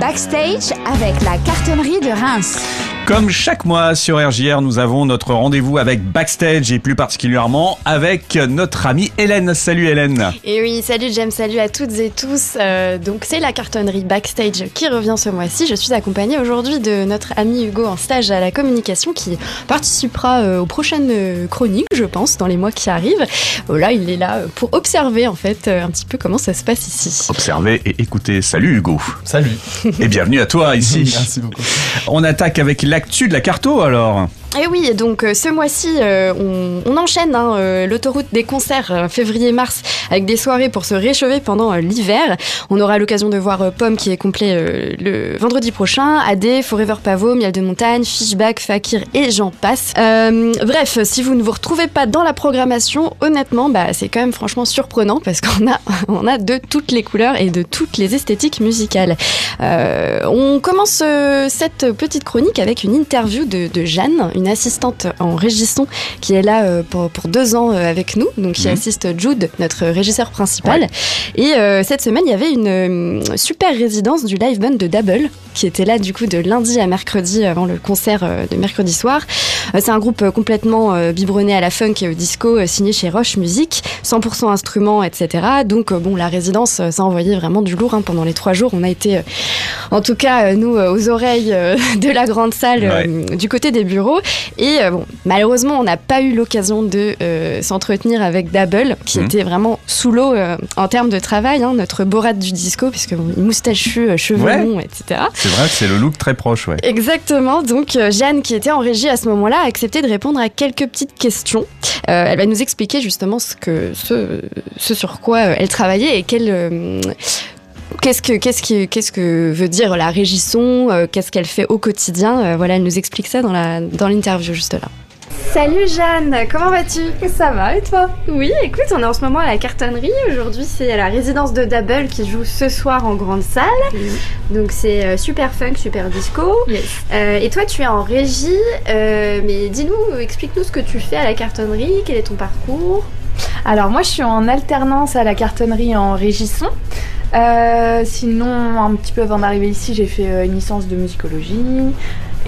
Backstage avec la cartonnerie de Reims. Comme chaque mois sur RJR, nous avons notre rendez-vous avec Backstage et plus particulièrement avec notre amie Hélène. Salut Hélène. Et oui, salut James, salut à toutes et tous. Euh, donc c'est la cartonnerie Backstage qui revient ce mois-ci. Je suis accompagnée aujourd'hui de notre ami Hugo en stage à la communication qui participera euh, aux prochaines euh, chroniques, je pense, dans les mois qui arrivent. Voilà, il est là pour observer en fait un petit peu comment ça se passe ici. Observer et écouter. Salut Hugo. Salut. Et bienvenue à toi ici. Merci beaucoup. On attaque avec l'actu de la carto alors. Et oui, donc euh, ce mois-ci, euh, on, enchaîne hein, euh, l'autoroute des concerts février-mars avec des soirées pour se réchauffer pendant l'hiver. On aura l'occasion de voir Pomme qui est complet le vendredi prochain, AD, Forever Pavo, Miel de Montagne, Fishback, Fakir et j'en passe. Bref, si vous ne vous retrouvez pas dans la programmation, honnêtement, bah, c'est quand même franchement surprenant parce qu'on a, on a de toutes les couleurs et de toutes les esthétiques musicales. On commence cette petite chronique avec une interview de Jeanne, une assistante en régisson qui est là euh, pour, pour deux ans euh, avec nous, donc qui Mhm. assiste Jude, notre régisseur principal. Et euh, cette semaine, il y avait une euh, super résidence du live band de Double qui était là du coup de lundi à mercredi avant le concert euh, de mercredi soir. C'est un groupe complètement biberonné à la funk et au disco, signé chez Roche Music, 100% instruments, etc. Donc bon, la résidence, ça envoyait vraiment du lourd hein, pendant les trois jours. On a été, en tout cas, nous, aux oreilles de la grande salle du côté des bureaux. Et euh, bon, malheureusement, on n'a pas eu l'occasion de euh, s'entretenir avec Double, qui Mhm. était vraiment sous l'eau euh, en termes de travail, hein, notre Borat du disco, puisque bon, moustachu, cheveux Ouais. longs, etc. C'est vrai que c'est le look très proche, ouais. Exactement. Donc Jeanne, qui était en régie à ce moment-là, a accepté de répondre à quelques petites questions. Euh, elle va nous expliquer justement ce que ce, ce sur quoi elle travaillait et quelle euh, Qu'est-ce que, qu'est-ce, qui, qu'est-ce que veut dire la régisson euh, Qu'est-ce qu'elle fait au quotidien Euh, Voilà, elle nous explique ça dans, la, dans l'interview juste là. Salut Jeanne, comment vas-tu? Ça va et toi? Oui, écoute, on est en ce moment à la cartonnerie. Aujourd'hui, c'est à la résidence de Double qui joue ce soir en grande salle. Donc c'est euh, super funk, super disco. Yes. Euh, et toi, tu es en régie, euh, mais dis-nous, explique-nous ce que tu fais à la cartonnerie, quel est ton parcours? Alors moi je suis en alternance à la cartonnerie en régisson. Euh, sinon un petit peu avant d'arriver ici j'ai fait euh, une licence de musicologie.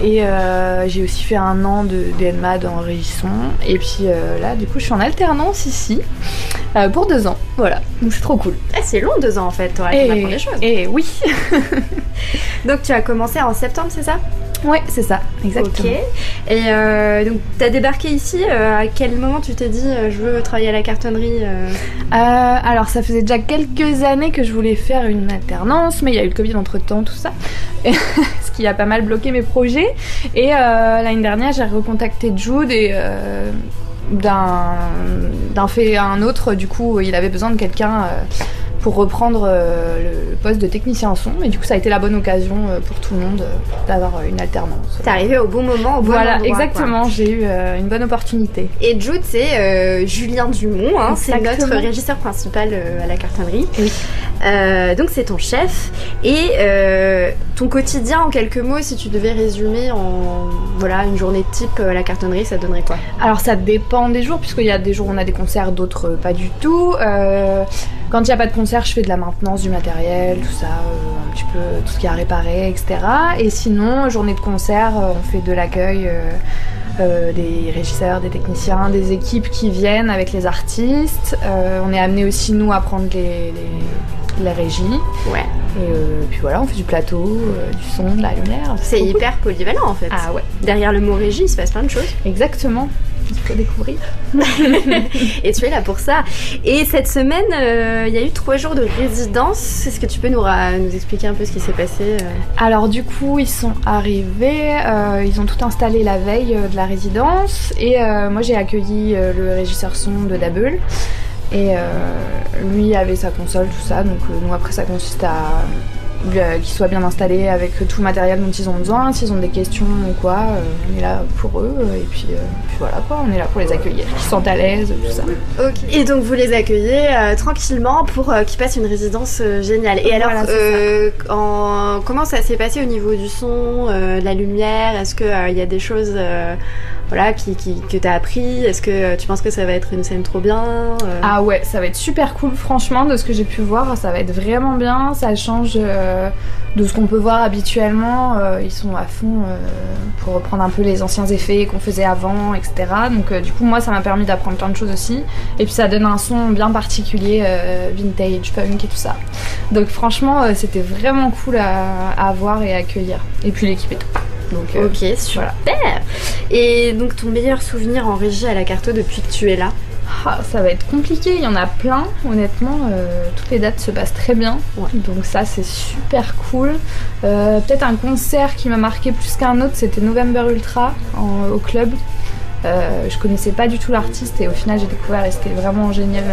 Et euh, j'ai aussi fait un an de DNMAD en régisson et puis euh, là du coup je suis en alternance ici euh, pour deux ans. Voilà. Donc c'est trop cool. Ah, c'est long, deux ans en fait, des choses. et oui. Donc tu as commencé en septembre, c'est ça? Ouais c'est ça exactement. Ok. Et euh, donc tu as débarqué ici, euh, à quel moment tu t'es dit euh, je veux travailler à la cartonnerie alors ça faisait déjà quelques années que je voulais faire une alternance, mais il y a eu le Covid entre temps, tout ça, Et- ce qui a pas mal bloqué mes projets. Et l'année dernière, j'ai recontacté Jude et d'un fait à un autre, du coup, il avait besoin de quelqu'un pour reprendre euh, le poste de technicien en son. Et du coup, ça a été la bonne occasion euh, pour tout le monde euh, d'avoir une alternance. T'es arrivé au bon moment, au bon Voilà, endroit, exactement, j'ai eu une bonne opportunité. Et Jude, c'est euh, Julien Dumont, hein, c'est notre régisseur principal à la cartonnerie. Oui. Euh, donc c'est ton chef. Et euh, ton quotidien, en quelques mots, si tu devais résumer en voilà une journée type à la cartonnerie, ça donnerait quoi? Alors ça dépend des jours, puisqu'il y a des jours où on a des concerts, d'autres pas du tout. Euh, quand il n'y a pas de concert, je fais de la maintenance du matériel, tout ça, euh, un petit peu tout ce qui est à réparer, etc. Et sinon, journée de concert, euh, on fait de l'accueil. euh, euh, des régisseurs, des techniciens, des équipes qui viennent avec les artistes. Euh, on est amené aussi nous à prendre les, les, les régies. Ouais. Et euh, puis voilà, on fait du plateau, euh, du son, de la lumière. C'est hyper polyvalent en fait. Ah ouais, Derrière le mot régie, il se passe plein de choses. exactement. Faut découvrir. Et tu es là pour ça. Et cette semaine, euh, il y a eu trois jours de résidence. Est-ce que tu peux nous, expliquer un peu ce qui s'est passé euh Alors du coup, ils sont arrivés, euh, ils ont tout installé la veille de la résidence et moi j'ai accueilli le régisseur son de Double et lui avait sa console, tout ça. Donc nous après ça consiste à euh, qu'il soit bien installé avec tout le matériel dont ils ont besoin. S'ils ont des questions ou quoi, euh, on est là pour eux et puis, euh, puis voilà quoi, on est là pour les accueillir, qu'ils se sentent à l'aise, tout ça. Et donc vous les accueillez euh, tranquillement pour euh, qu'ils passent une résidence euh, géniale. Et alors, Voilà, c'est euh, en- comment ça s'est passé au niveau du son, euh, de la lumière? Est-ce qu'il y a des choses euh, voilà, qui, qui- que tu as appris Est-ce que tu penses que ça va être une scène trop bien euh Ah ouais, ça va être super cool. Franchement, de ce que j'ai pu voir, ça va être vraiment bien. Ça change euh, de ce qu'on peut voir habituellement. Euh, ils sont à fond pour reprendre un peu les anciens effets qu'on faisait avant, etc. Donc du coup, moi, ça m'a permis d'apprendre plein de choses aussi. Et puis ça donne un son bien particulier, vintage, punk et tout ça. Donc franchement, c'était vraiment cool à, à voir et à accueillir. Et puis l'équipe et tout. Donc Ok, super. Et donc ton meilleur souvenir en régie à la carte depuis que tu es là Ah, ça va être compliqué, il y en a plein, honnêtement. euh, toutes les dates se passent très bien. Donc ça, c'est super cool. Euh, Peut-être un concert qui m'a marqué plus qu'un autre, c'était November Ultra en- au club. Euh, je connaissais pas du tout l'artiste et au final j'ai découvert et c'était vraiment génial.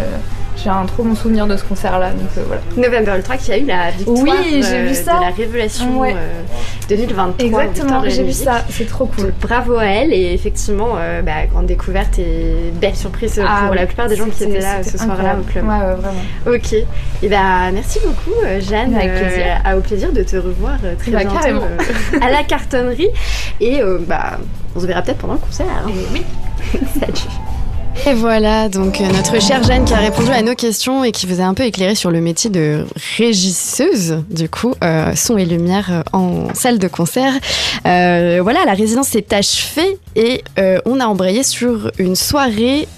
J'ai un trop bon souvenir de ce concert-là, donc euh, voilà. November Ultra qui a eu la victoire Oui, j'ai vu ça. de la révélation Ouais. euh, 2023. Exactement, j'ai vu ça, c'est trop cool. Donc, bravo à elle et effectivement, euh, bah, grande découverte et belle surprise Ah pour oui, la plupart des gens qui étaient là ce soir-là au club. Ouais, ouais, vraiment. Ok. Et ben merci beaucoup Jeanne. Avec plaisir. à- au plaisir de te revoir très Bah, bientôt à la cartonnerie et bah on se verra peut-être pendant le concert. hein. Et oui. Salut. Et voilà, donc euh, notre chère Jeanne qui a répondu à nos questions et qui vous a un peu éclairé sur le métier de régisseuse, du coup, euh, son et lumière euh, en salle de concert. Euh, voilà, la résidence s'est achevée et euh, on a embrayé sur une soirée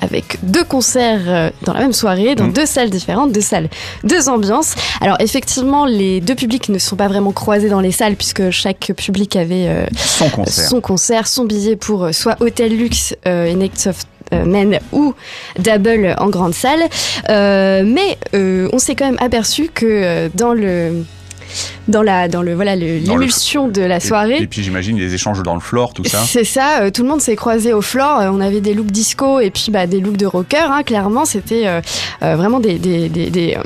avec deux concerts dans la même soirée, dans Mhm. deux salles différentes, deux salles, deux ambiances. Alors effectivement, les deux publics ne sont pas vraiment croisés dans les salles puisque chaque public avait euh, Son concert. son concert, son billet pour soit Hotel Luxe euh, et Night of Men ou Double en grande salle. Euh, mais euh, on s'est quand même aperçu que euh, dans le dans la dans le voilà l'émulsion de la soirée Et, puis j'imagine les échanges dans le floor, tout ça. c'est ça, euh, tout le monde s'est croisé au floor. euh, on avait des looks disco et puis bah, des looks de rocker. hein, clairement, c'était euh, euh, vraiment des, des, des, des, euh,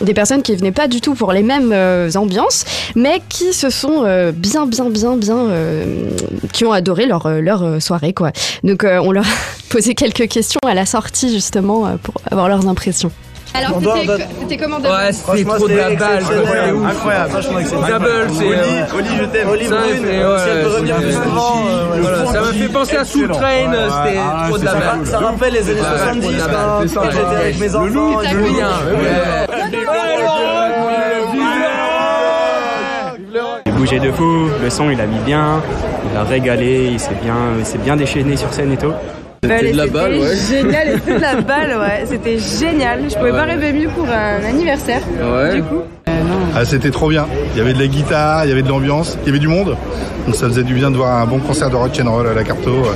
des personnes qui venaient pas du tout pour les mêmes euh, ambiances, mais qui se sont euh, bien, bien, bien, bien, euh, qui ont adoré leur, euh, leur euh, soirée. Quoi. Donc euh, on leur a posé quelques questions à la sortie justement euh, pour avoir leurs impressions. Alors c'était- c'était comment Ouais, c'était trop de la balle. Incroyable, franchement exceptionnel. Double, c'est. Oli, je t'aime. Oli Ça, c'est- c'est- le m'a fait penser à Soul excellent. Train, Ouais, c'était trop de la ça- balle. Ça rappelle les années Ouais, 70 trop de la quand c'est j'étais avec mes Le enfants. look, je- bougeait de fou, le son il a mis bien, il a régalé, il s'est bien, il bien déchaîné sur scène et tout. C'était de la balle, ouais. Génial, et c'était de la balle, ouais. C'était génial. Je pouvais pas rêver mieux pour un anniversaire. Ouais. Du coup, Ah, c'était trop bien. Il y avait de la guitare, il y avait de l'ambiance, il y avait du monde. Donc ça faisait du bien de voir un bon concert de rock and roll à la Carto, euh,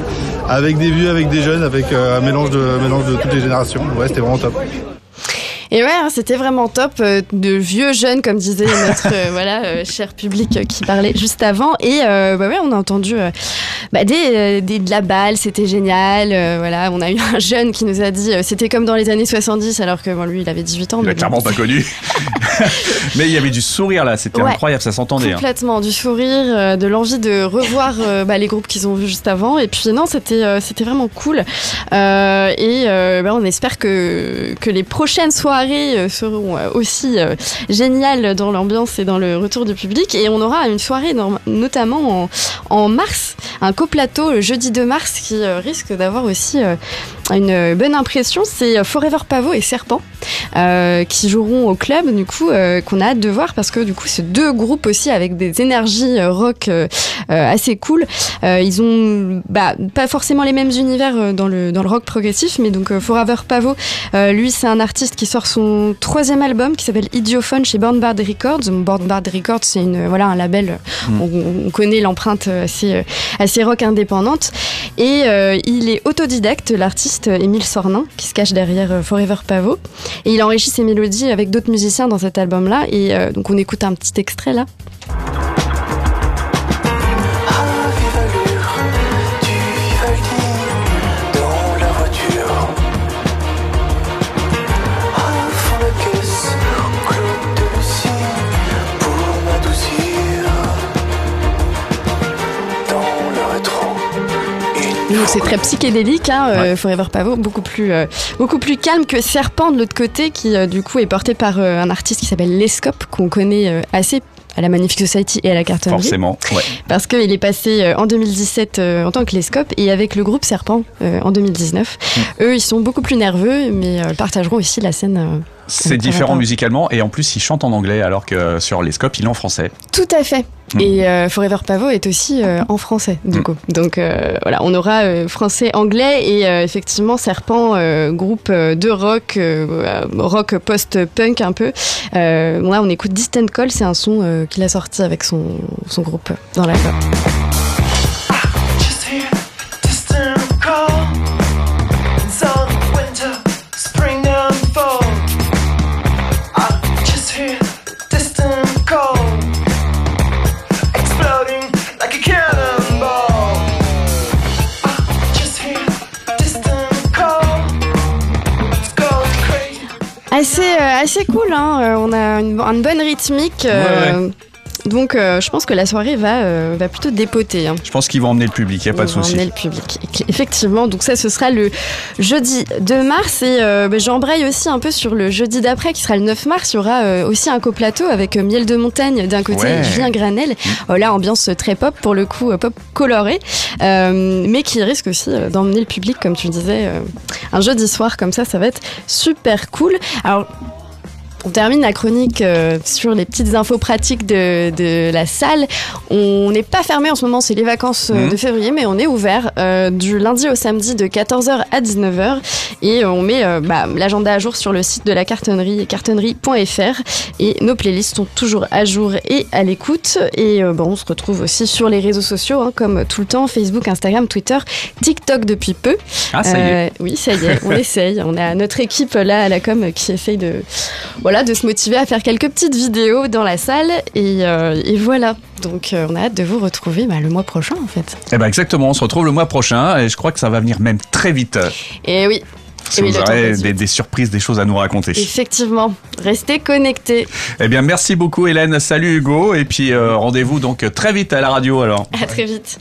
avec des vieux, avec des jeunes, avec euh, un mélange de mélange de toutes les générations. Ouais, c'était vraiment top. Et ouais, hein, c'était vraiment top, euh, de vieux jeunes, comme disait notre euh, voilà euh, cher public qui parlait juste avant. Et bah ouais, on a entendu bah, des, des- de la balle, c'était génial. voilà, on a eu un jeune qui nous a dit c'était comme dans les années 70, alors que bon, lui, il avait 18 ans. Il a mais bon, clairement pas connu. Mais il y avait du sourire là, c'était Ouais. incroyable, ça s'entendait. hein. Complètement, du sourire, de l'envie de revoir bah, les groupes qu'ils ont vus juste avant. Et puis non, c'était c'était vraiment cool. Et bah, on espère que, que les prochaines soirées euh, seront euh, aussi euh, géniales dans l'ambiance et dans le retour du public. Et on aura une soirée notamment en, mars, un coplateau le jeudi 2 mars qui risque d'avoir aussi une bonne impression. C'est euh, Forever Pavot et Serpent euh, qui joueront au club, du coup, euh, qu'on a hâte de voir parce que du coup, c'est deux groupes aussi avec des énergies euh, rock euh, euh, assez cool. Euh, ils ont bah, pas forcément les mêmes univers euh, dans le dans le rock progressif, mais donc euh, Forever Pavot, euh, lui, c'est un artiste qui sort son troisième album qui s'appelle Idiophone chez Born Bad Records. Born Bad Records, c'est une voilà un label. euh, On, on connaît l'empreinte euh, assez euh, assez rock indépendante. Et euh, il est autodidacte, l'artiste euh, Émile Sornin, qui se cache derrière euh, Forever Pavot. Et il enrichit ses mélodies avec d'autres musiciens dans cet album-là. Et euh, donc on écoute un petit extrait là. C'est très psychédélique, hein, euh, Ouais. Forever Pavot, beaucoup plus, euh, beaucoup plus calme que Serpent de l'autre côté, qui euh, du coup est porté par un artiste qui s'appelle Lescope, qu'on connaît assez à la Magnifique Society et à la cartonnerie. Forcément, ouais. Parce qu'il est passé en 2017 euh, en tant que Lescope et avec le groupe Serpent en 2019. Mm. Eux, ils sont beaucoup plus nerveux, mais partageront aussi la scène. C'est différent musicalement et en plus il chante en anglais alors que sur les scopes il est en français. Tout à fait. Mm. Et euh, Forever Pavot est aussi euh, en français, du Mm. coup. Donc euh, voilà, on aura euh, français-anglais et effectivement Serpent, groupe de rock, rock post-punk un peu. Là, on écoute Distant Call, c'est un son qu'il a sorti avec son, son groupe dans l'album. Assez, euh, assez cool, hein. Euh, on a une, bonne rythmique. euh, Donc euh, je pense que la soirée va, euh, va plutôt dépoter. hein. Je pense qu'ils vont emmener le public, il n'y a pas de On va souci. emmener le public. Effectivement, donc ça, ce sera le jeudi 2 mars. Et euh, bah, j'embraye aussi un peu sur le jeudi d'après, qui sera le 9 mars. Il y aura euh, aussi un coplateau avec euh, Miel de Montagne d'un côté Ouais. et Julien Granel. Oh, là, ambiance très pop, pour le coup, euh, pop coloré. Euh, mais qui risque aussi euh, d'emmener le public, comme tu disais, euh, un jeudi soir comme ça. Ça va être super cool. Alors, on termine la chronique euh, sur les petites infos pratiques de, de la salle. On n'est pas fermé en ce moment, c'est les vacances euh, Mhm. de février, mais on est ouvert euh, du lundi au samedi de 14h à 19h. Et on met bah, l'agenda à jour sur le site de la cartonnerie, cartonnerie.fr. Et nos playlists sont toujours à jour et à l'écoute. Et bon, on se retrouve aussi sur les réseaux sociaux, hein, comme tout le temps Facebook, Instagram, Twitter, TikTok depuis peu. Ah, ça y est. Oui, ça y est, on essaye. On a notre équipe là à la com qui essaye de, voilà, de se motiver à faire quelques petites vidéos dans la salle. Et, euh, et voilà. Donc euh, on a hâte de vous retrouver bah, le mois prochain en fait. Eh ben exactement, on se retrouve le mois prochain et je crois que ça va venir même très vite. Et oui. Si Et vous aurez des surprises, des choses à nous raconter. Effectivement, restez connectés. Eh bien merci beaucoup Hélène, salut Hugo et puis euh, rendez-vous donc très vite à la radio alors. À très vite.